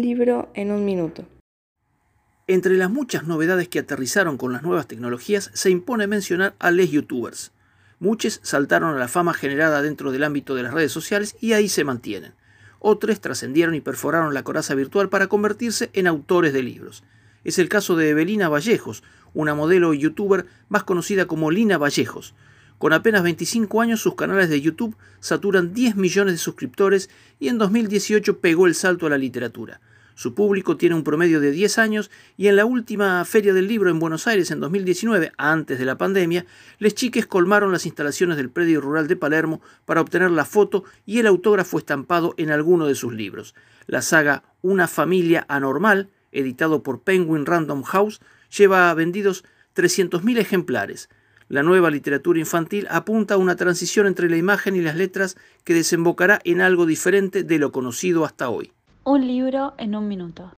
Libro en un minuto. Entre las muchas novedades que aterrizaron con las nuevas tecnologías, se impone mencionar a les youtubers. Muchos saltaron a la fama generada dentro del ámbito de las redes sociales y ahí se mantienen. Otros trascendieron y perforaron la coraza virtual para convertirse en autores de libros. Es el caso de Evelina Vallejos, una modelo youtuber más conocida como Lina Vallejos. Con apenas 25 años sus canales de YouTube saturan 10 millones de suscriptores y en 2018 pegó el salto a la literatura. Su público tiene un promedio de 10 años y en la última Feria del Libro en Buenos Aires en 2019, antes de la pandemia, les chiques colmaron las instalaciones del predio rural de Palermo para obtener la foto y el autógrafo estampado en alguno de sus libros. La saga Una familia anormal, editado por Penguin Random House, lleva vendidos 300.000 ejemplares. La nueva literatura infantil apunta a una transición entre la imagen y las letras que desembocará en algo diferente de lo conocido hasta hoy. Un libro en un minuto.